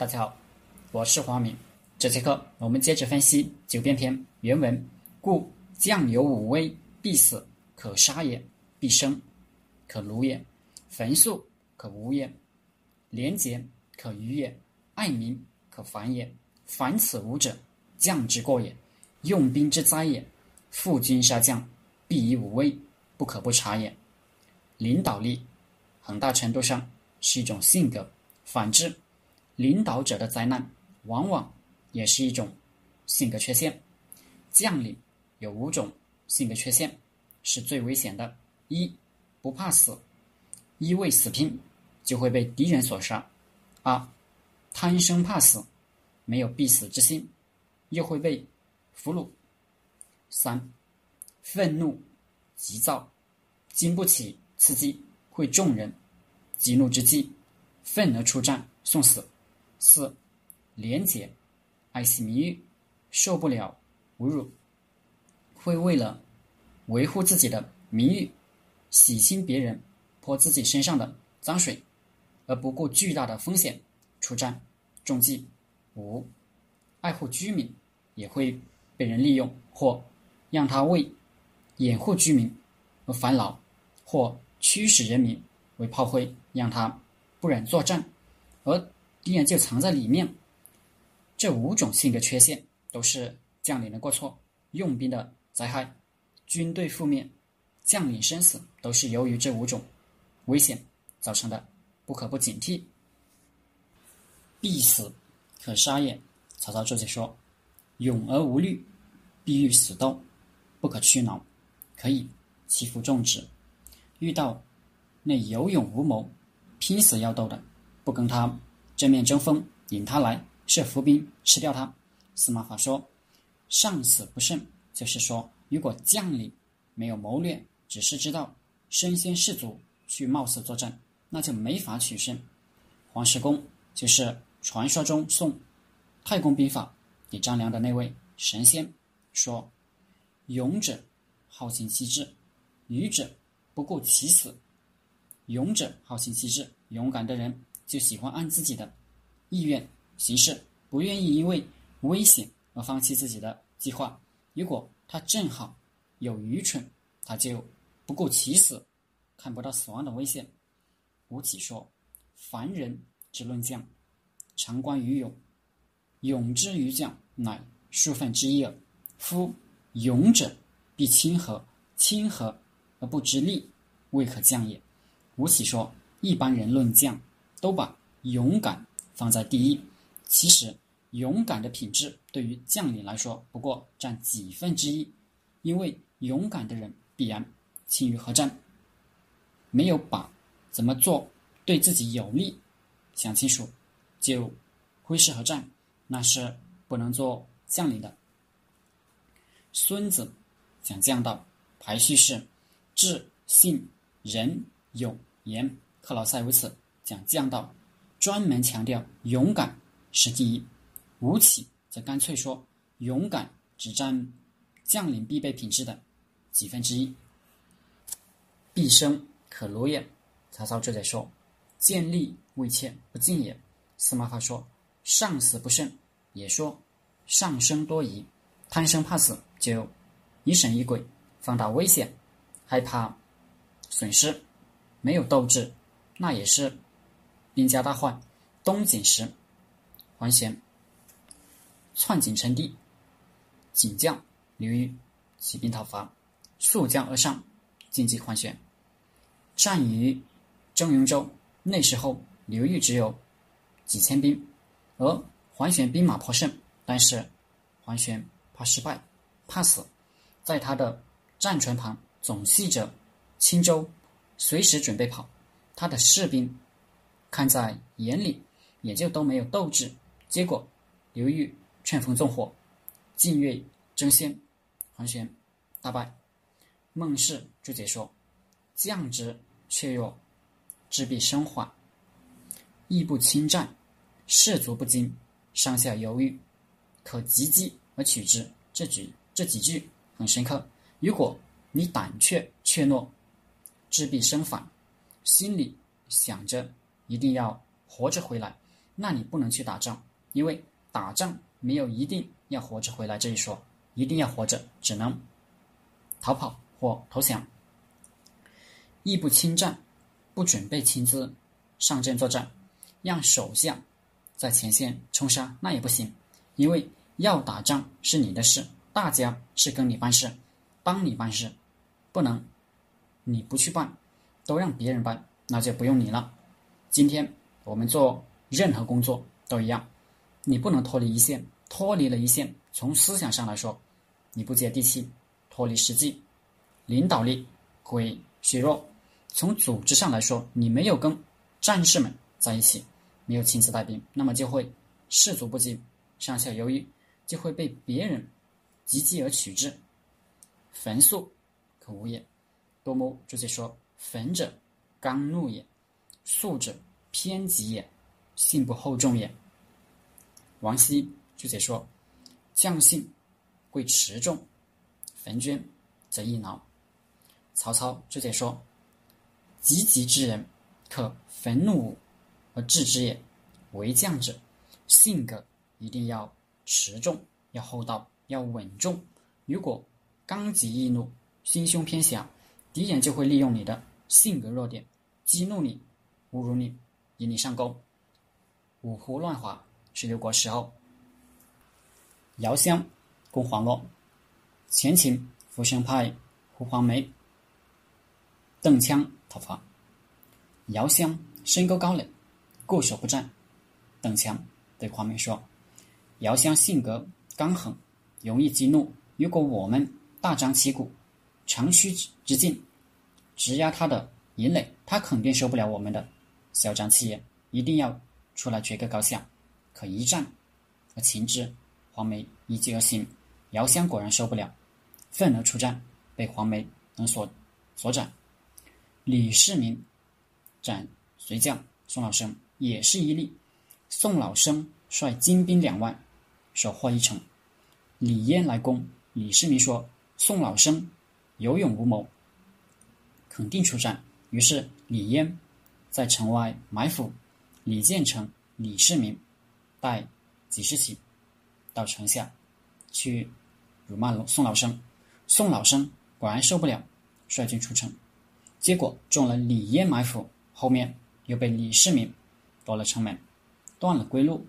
大家好，我是黄明。这节课我们接着分析《九变篇》原文：“故将有五威，必死，可杀也；必生，可虏也；焚素，可无也；廉洁，可愚也；爱民，可反也。凡此五者，将之过也，用兵之灾也。负君杀将，必以五威，不可不察也。领导力，很大程度上是一种性格。反之，领导者的灾难，往往也是一种性格缺陷。将领有五种性格缺陷，是最危险的：一、不怕死，一味死拼，就会被敌人所杀；二、贪生怕死。没有必死之心，又会被俘虏。三、愤怒、急躁，经不起刺激，会中人。急怒之际，愤而出战，送死。四、廉洁，爱惜名誉，受不了侮辱，会为了维护自己的名誉，洗清别人泼自己身上的脏水，而不顾巨大的风险出战，中计。五，爱护居民，也会被人利用，或让他为掩护居民而烦恼，或驱使人民为炮灰，让他不忍作战，而敌人就藏在里面。这五种性格缺陷都是将领的过错，用兵的灾害，军队覆灭，将领生死，都是由于这五种危险造成的，不可不警惕。必死。可杀也。曹操注解说：“勇而无虑，必欲死斗，不可屈挠，可以欺负众子。遇到那有勇无谋、拼死要斗的，不跟他正面争锋，引他来设伏兵吃掉他。”司马法说：“上死不胜，就是说，如果将领没有谋略，只是知道身先士卒去冒死作战，那就没法取胜。”黄石公就是。传说中送太公兵法给张良的那位神仙说：“勇者好行其志，愚者不顾其死。勇者好行其志，勇敢的人就喜欢按自己的意愿行事，不愿意因为危险而放弃自己的计划。如果他正好有愚蠢，他就不顾其死，看不到死亡的危险。”吴起说：“凡人之论将。”常观于勇，勇之于将，乃数分之一耳。夫勇者必亲和，亲和而不知利，未可将也。吴起说，一般人论将，都把勇敢放在第一。其实，勇敢的品质对于将领来说，不过占几分之一。因为勇敢的人必然轻于合战，没有把怎么做对自己有利想清楚。就挥师合战，那是不能做将领的。孙子讲将道，排序是智、信、仁、勇、严。克劳塞维茨讲将道，专门强调勇敢是第一。吴起则干脆说，勇敢只占将领必备品质的几分之一。必生可虏也。曹操就在说，见利未怯，不进也。司马法说：“上死不胜，也说上生多疑，贪生怕死，就疑神疑鬼，放大危险，害怕损失，没有斗志，那也是兵家大患。”东晋时，桓玄篡锦称帝，锦将刘裕起兵讨伐，溯江而上，进击桓玄，战于中庸州。那时候，刘裕只有。几千兵，而桓玄兵马颇胜，但是桓玄怕失败，怕死，在他的战船旁总系着轻舟，随时准备跑。他的士兵看在眼里，也就都没有斗志。结果刘裕劝风纵火，进锐争先，桓玄大败。孟氏注解说：“将之却弱志必生缓，亦不轻战。”士卒不惊，上下犹豫，可急击而取之。这句这几句很深刻。如果你胆怯怯懦，志必生反，心里想着一定要活着回来，那你不能去打仗，因为打仗没有一定要活着回来这一说，一定要活着只能逃跑或投降。亦不亲战，不准备亲自上阵作战，让手下在前线冲杀那也不行，因为要打仗是你的事，大家是跟你办事，帮你办事，不能你不去办，都让别人办，那就不用你了。今天我们做任何工作都一样，你不能脱离一线，脱离了一线，从思想上来说，你不接地气，脱离实际，领导力会削弱。从组织上来说，你没有跟战士们在一起，没有亲自带兵，那么就会士卒不济，上下犹豫，就会被别人积极而取之。焚素可无也。多摩注解说：焚者，刚怒也；素者，偏急也，性不厚重也。王羲注解说：将性贵持重，焚捐则易挠。曹操注解说。积极之人，可焚怒而治之也。为将者，性格一定要持重，要厚道，要稳重。如果刚急易怒，心胸偏狭，敌人就会利用你的性格弱点，激怒你，侮辱你，引你上钩。五胡乱华是六国时候，姚襄攻黄洛，前秦扶生派胡黄梅、邓羌。讨伐，姚襄身高高垒，固守不战。邓羌对黄梅说：“姚襄性格刚狠，容易激怒。如果我们大张旗鼓，长驱直进，直压他的营垒，他肯定受不了我们的嚣张气焰，一定要出来决个高下。可一战而擒之，黄梅依计而行。姚襄果然受不了，愤而出战，被黄梅等所所斩。”李世民斩随将宋老生也是一例。宋老生率精兵两万，守获一城。李嫣来攻，李世民说：“宋老生有勇无谋，肯定出战。”于是李嫣在城外埋伏。李建成、李世民带几十骑到城下去辱骂宋老生。宋老生果然受不了，率军出城。结果中了李渊埋伏，后面又被李世民夺了城门，断了归路，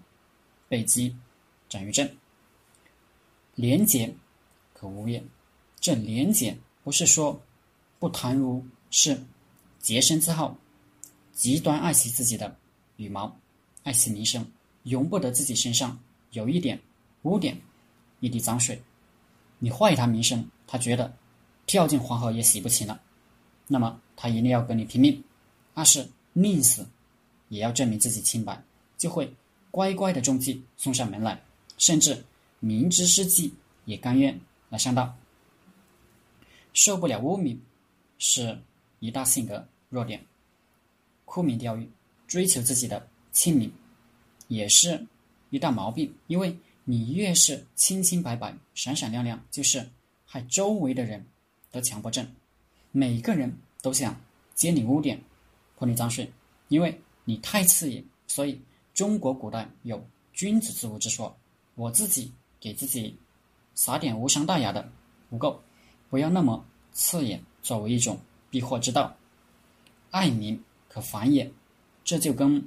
被击斩于阵。廉洁可无也。这廉洁不是说不贪污，是洁身自好，极端爱惜自己的羽毛，爱惜名声，容不得自己身上有一点污点，一滴脏水。你坏他名声，他觉得跳进黄河也洗不清了。那么他一定要跟你拼命，二是宁死，也要证明自己清白，就会乖乖的中计送上门来，甚至明知是计也甘愿来上当。受不了污名，是一大性格弱点。沽名钓誉，追求自己的清名，也是一大毛病。因为你越是清清白白、闪闪亮亮，就是害周围的人得强迫症。每个人都想揭你污点，泼你脏水，因为你太刺眼，所以中国古代有君子之污之说。我自己给自己撒点无伤大雅的污垢，不要那么刺眼，作为一种避祸之道。爱民可反也，这就跟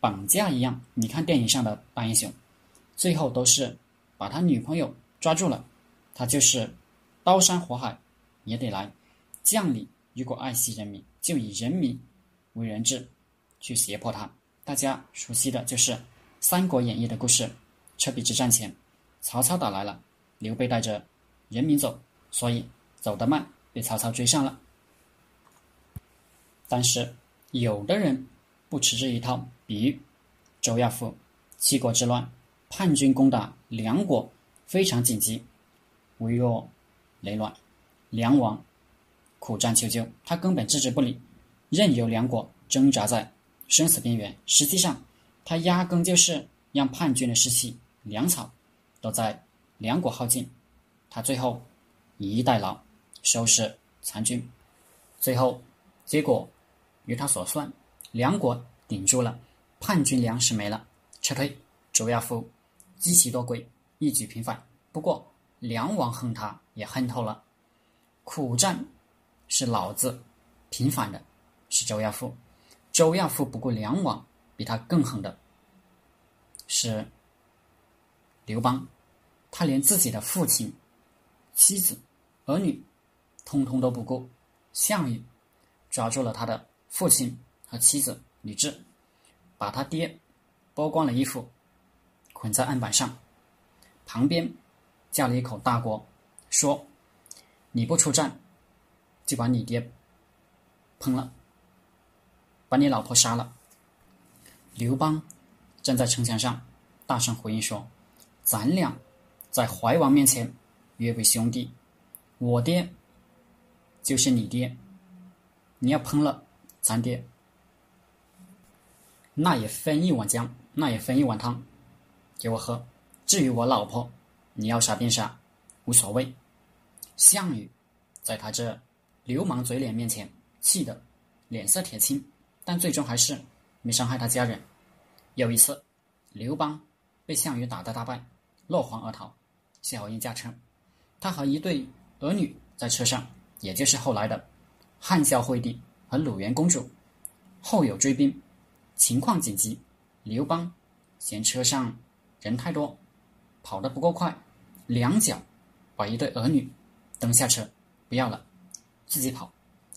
绑架一样。你看电影上的大英雄，最后都是把他女朋友抓住了，他就是刀山火海也得来。将领如果爱惜人民，就以人民为人质，去胁迫他。大家熟悉的就是《三国演义》的故事。赤壁之战前，曹操打来了，刘备带着人民走，所以走得慢，被曹操追上了。但是有的人不吃这一套，比如周亚夫，七国之乱，叛军攻打梁国，非常紧急，危若累卵，梁王。苦战求救，他根本置之不理，任由梁国挣扎在生死边缘。实际上，他压根就是让叛军的士气、粮草都在梁国耗尽。他最后以逸待劳，收拾残军。最后结果如他所算，梁国顶住了，叛军粮食没了，撤退，周亚夫极其多归，一举平反。不过梁王恨他也恨透了，苦战是老子平反的，是周亚夫。周亚夫不顾梁王，比他更狠的是刘邦，他连自己的父亲、妻子、儿女，通通都不顾。项羽抓住了他的父亲和妻子吕雉，把他爹剥光了衣服，捆在案板上，旁边架了一口大锅，说：“你不出战，就把你爹烹了，把你老婆杀了。”刘邦站在城墙上，大声回应说：“咱俩在怀王面前约为兄弟，我爹。”就是你爹，你要烹了咱爹，那也分一碗姜，那也分一碗汤，给我喝。至于我老婆，你要杀便杀，无所谓。项羽在他这流氓嘴脸面前，气得脸色铁青，但最终还是没伤害他家人。有一次，刘邦被项羽打得大败，落荒而逃。夏侯婴驾车，他和一对儿女在车上。也就是后来的汉孝惠帝和鲁元公主，后有追兵，情况紧急。刘邦嫌车上人太多，跑得不够快，两脚把一对儿女蹬下车，不要了，自己跑。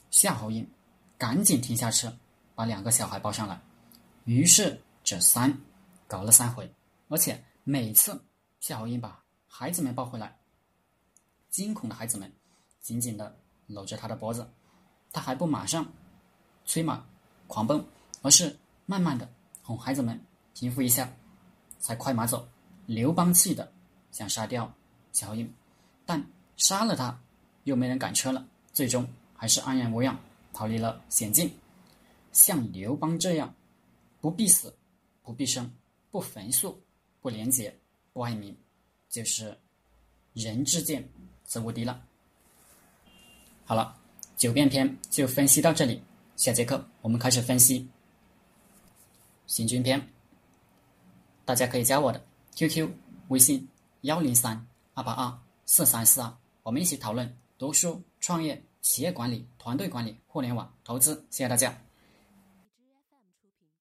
夏侯婴赶紧停下车，把两个小孩抱上来。于是这三搞了三回，而且每次夏侯婴把孩子们抱回来，惊恐的孩子们紧紧的。搂着他的脖子，他还不马上催马狂奔，而是慢慢的哄孩子们平复一下，才快马走。刘邦气的想杀掉夏侯婴，但杀了他又没人赶车了，最终还是安然无恙逃离了险境。像刘邦这样不必死、不必生、不焚素、不廉洁、不爱民，就是人之见则无敌了。好了，九变篇就分析到这里。下节课我们开始分析行军篇。大家可以加我的 QQ 微信幺零三二八二四三四二，我们一起讨论读书、创业、企业管理、团队管理、互联网投资。谢谢大家。